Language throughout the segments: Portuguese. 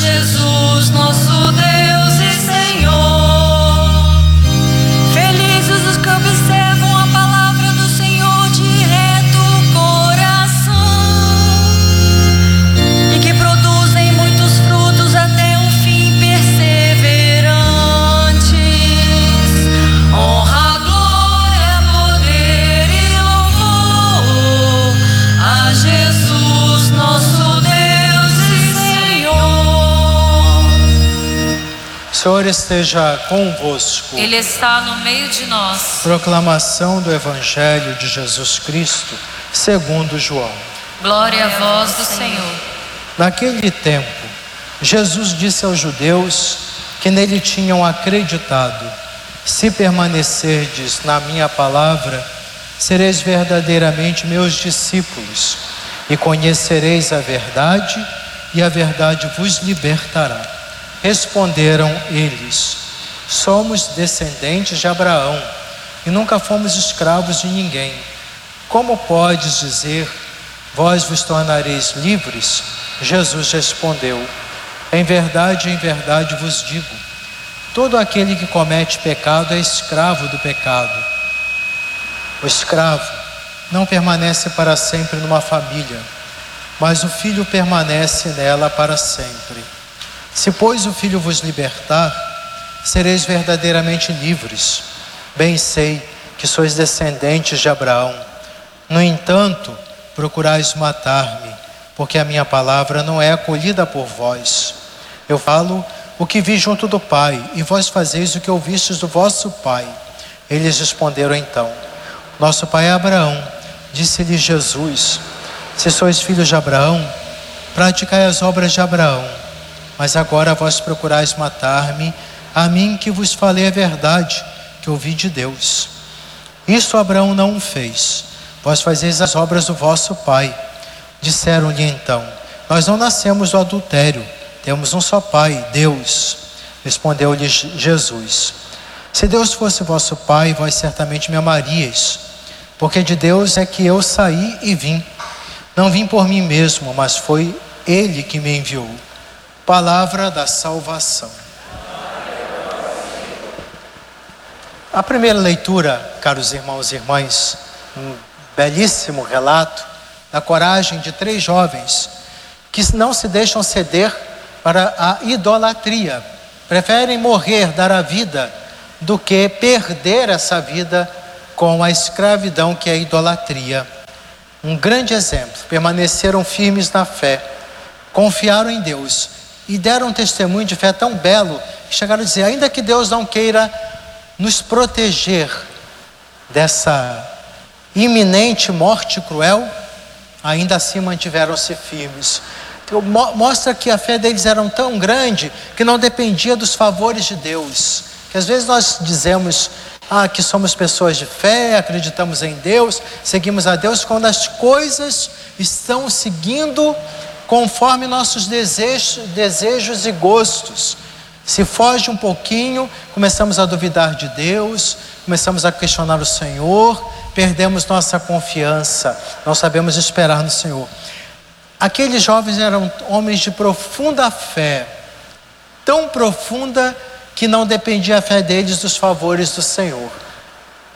Jesus, esteja convosco. Ele está no meio de nós. Proclamação do Evangelho de Jesus Cristo, segundo João. Glória a vós do Senhor. Naquele tempo, Jesus disse aos judeus que nele tinham acreditado: Se permanecerdes na minha palavra, sereis verdadeiramente meus discípulos, e conhecereis a verdade, e a verdade vos libertará. Responderam eles: Somos descendentes de Abraão e nunca fomos escravos de ninguém. Como podes dizer, vós vos tornareis livres? Jesus respondeu: Em verdade, em verdade vos digo: todo aquele que comete pecado é escravo do pecado. O escravo não permanece para sempre numa família, mas o filho permanece nela para sempre. Se, pois, o filho vos libertar, sereis verdadeiramente livres. Bem sei que sois descendentes de Abraão. No entanto, procurais matar-me, porque a minha palavra não é acolhida por vós. Eu falo o que vi junto do Pai, e vós fazeis o que ouvistes do vosso Pai. Eles responderam então: Nosso pai é Abraão. Disse-lhe Jesus: Se sois filhos de Abraão, praticai as obras de Abraão. Mas agora vós procurais matar-me, a mim que vos falei a verdade, que ouvi de Deus. Isso Abraão não fez. Vós fazeis as obras do vosso pai. Disseram-lhe então: Nós não nascemos do adultério, temos um só pai, Deus. Respondeu-lhe Jesus: Se Deus fosse vosso pai, vós certamente me amaríeis, porque de Deus é que eu saí e vim. Não vim por mim mesmo, mas foi Ele que me enviou. Palavra da salvação. A primeira leitura, caros irmãos e irmãs, um belíssimo relato da coragem de três jovens que não se deixam ceder para a idolatria, preferem morrer, dar a vida, do que perder essa vida com a escravidão que é a idolatria. Um grande exemplo, permaneceram firmes na fé, confiaram em Deus e deram um testemunho de fé tão belo que chegaram a dizer: ainda que Deus não queira nos proteger dessa iminente morte cruel, ainda assim mantiveram-se firmes. Então, mo- mostra que a fé deles era tão grande que não dependia dos favores de Deus. Que às vezes nós dizemos ah, que somos pessoas de fé, acreditamos em Deus, seguimos a Deus, quando as coisas estão seguindo conforme nossos desejos, desejos e gostos. Se foge um pouquinho, começamos a duvidar de Deus, começamos a questionar o Senhor, perdemos nossa confiança, não sabemos esperar no Senhor. Aqueles jovens eram homens de profunda fé, tão profunda que não dependia a fé deles dos favores do Senhor.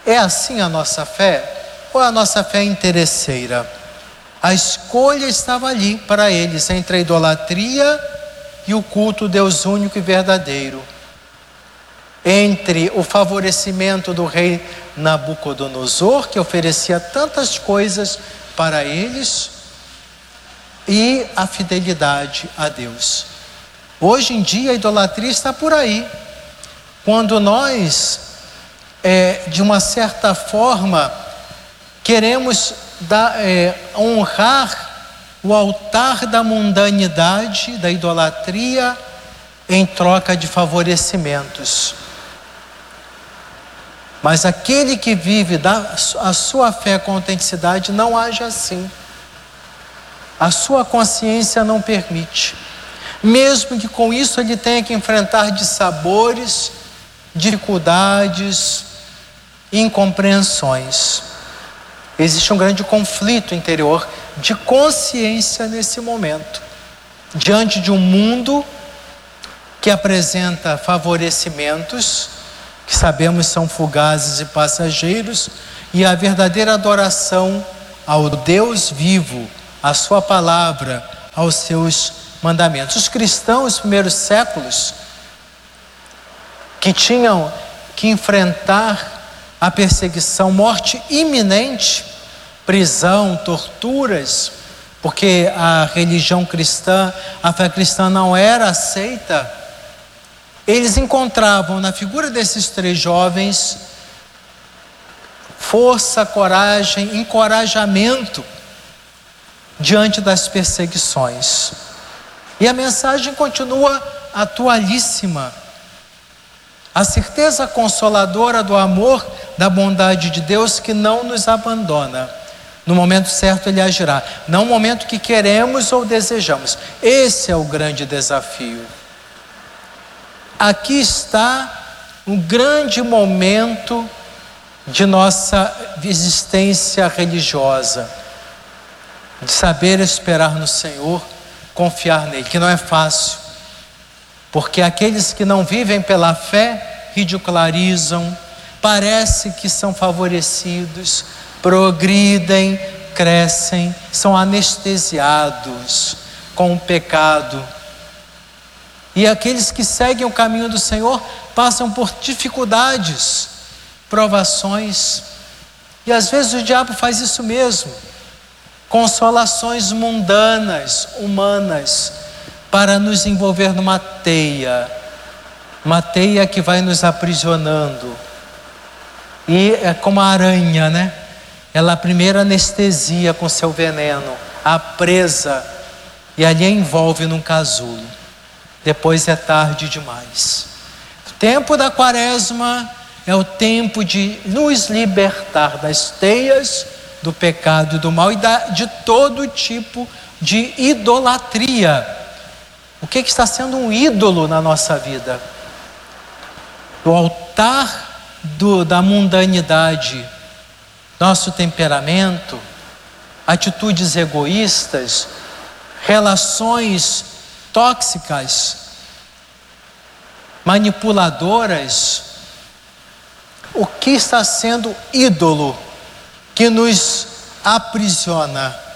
É assim a nossa fé? Ou a nossa fé é interesseira? A escolha estava ali para eles entre a idolatria e o culto ao Deus único e verdadeiro. Entre o favorecimento do rei Nabucodonosor, que oferecia tantas coisas para eles, e a fidelidade a Deus. Hoje em dia a idolatria está por aí. Quando nós, é, de uma certa forma, queremos dar, é, honrar o altar da mundanidade, da idolatria, em troca de favorecimentos. Mas aquele que vive da, a sua fé com autenticidade não age assim. A sua consciência não permite. Mesmo que com isso ele tenha que enfrentar dissabores, dificuldades, incompreensões. Existe um grande conflito interior de consciência nesse momento, diante de um mundo que apresenta favorecimentos, que sabemos são fugazes e passageiros, e a verdadeira adoração ao Deus vivo, à Sua palavra, aos seus mandamentos. Os cristãos primeiros séculos, que tinham que enfrentar a perseguição, morte iminente, prisão, torturas, porque a religião cristã, a fé cristã não era aceita. Eles encontravam na figura desses três jovens força, coragem, encorajamento diante das perseguições. E a mensagem continua atualíssima. A certeza consoladora do amor, da bondade de Deus que não nos abandona. No momento certo ele agirá, não no momento que queremos ou desejamos. Esse é o grande desafio. Aqui está um grande momento de nossa existência religiosa, de saber esperar no Senhor, confiar nele, que não é fácil porque aqueles que não vivem pela fé ridicularizam, parece que são favorecidos, progridem, crescem, são anestesiados com o pecado. E aqueles que seguem o caminho do Senhor passam por dificuldades, provações, e às vezes o diabo faz isso mesmo, consolações mundanas, humanas para nos envolver numa teia, uma teia que vai nos aprisionando. E é como a aranha, né? Ela primeiro anestesia com seu veneno, a presa, e ali a envolve num casulo. Depois é tarde demais. O tempo da quaresma é o tempo de nos libertar das teias do pecado e do mal e de todo tipo de idolatria o que, que está sendo um ídolo na nossa vida? O altar do, da mundanidade, nosso temperamento, atitudes egoístas, relações tóxicas, manipuladoras, o que está sendo ídolo que nos aprisiona?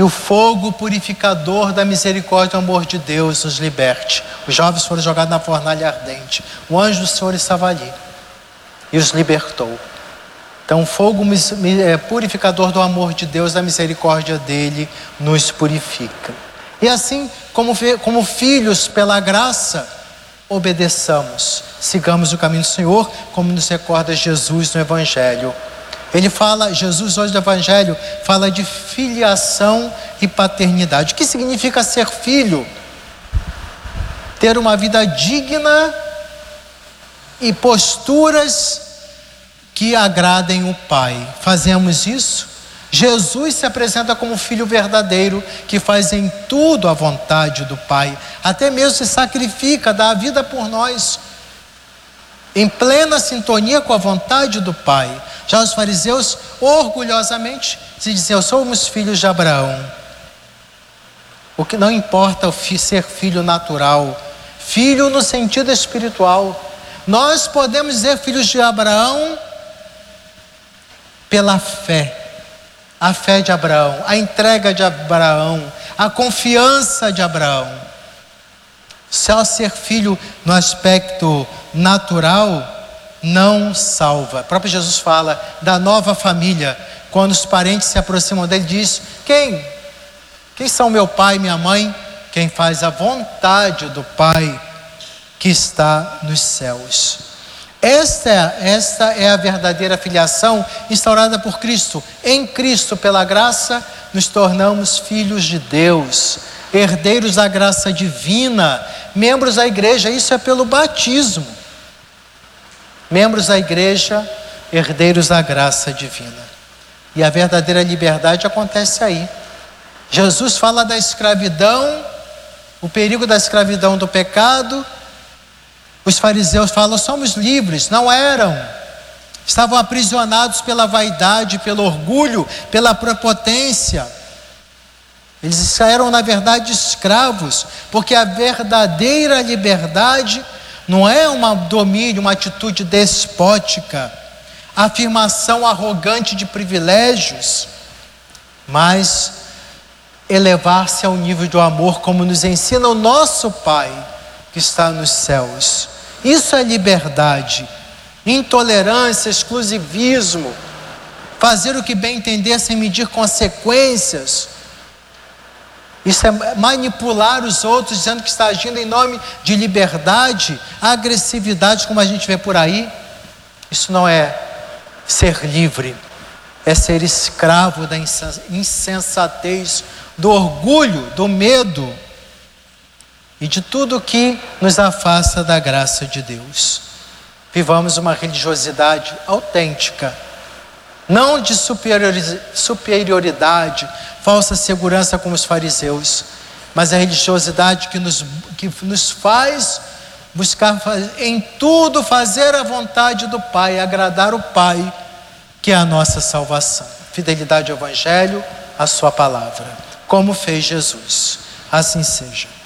Que o fogo purificador da misericórdia e amor de Deus nos liberte. Os jovens foram jogados na fornalha ardente. O anjo do Senhor estava ali e os libertou. Então, o fogo é, purificador do amor de Deus, da misericórdia dele, nos purifica. E assim, como, como filhos, pela graça, obedeçamos, sigamos o caminho do Senhor, como nos recorda Jesus no Evangelho. Ele fala, Jesus hoje do Evangelho, fala de filiação e paternidade. O que significa ser filho? Ter uma vida digna e posturas que agradem o Pai. Fazemos isso? Jesus se apresenta como filho verdadeiro, que faz em tudo a vontade do Pai, até mesmo se sacrifica, dá a vida por nós, em plena sintonia com a vontade do Pai. Já os fariseus orgulhosamente se diziam: somos filhos de Abraão. O que não importa o ser filho natural, filho no sentido espiritual. Nós podemos dizer filhos de Abraão pela fé. A fé de Abraão, a entrega de Abraão, a confiança de Abraão. Só ser filho no aspecto natural não salva. O próprio Jesus fala da nova família. Quando os parentes se aproximam dele, diz: Quem? Quem são meu pai e minha mãe? Quem faz a vontade do Pai que está nos céus. Esta, esta é a verdadeira filiação instaurada por Cristo. Em Cristo, pela graça, nos tornamos filhos de Deus, herdeiros da graça divina, membros da igreja. Isso é pelo batismo membros da igreja, herdeiros da graça divina. E a verdadeira liberdade acontece aí. Jesus fala da escravidão, o perigo da escravidão do pecado, Os fariseus falam: somos livres. Não eram. Estavam aprisionados pela vaidade, pelo orgulho, pela prepotência. Eles eram, na verdade, escravos, porque a verdadeira liberdade não é um domínio, uma atitude despótica, afirmação arrogante de privilégios, mas elevar-se ao nível do amor, como nos ensina o nosso Pai que está nos céus. Isso é liberdade, intolerância, exclusivismo, fazer o que bem entender sem medir consequências isso é manipular os outros, dizendo que está agindo em nome de liberdade, agressividade, como a gente vê por aí. Isso não é ser livre, é ser escravo da insensatez, do orgulho, do medo e de tudo que nos afasta da graça de Deus. Vivamos uma religiosidade autêntica não de superioridade, falsa segurança como os fariseus, mas a religiosidade que nos, que nos faz buscar em tudo fazer a vontade do Pai, agradar o Pai, que é a nossa salvação. Fidelidade ao Evangelho, a Sua palavra, como fez Jesus. Assim seja.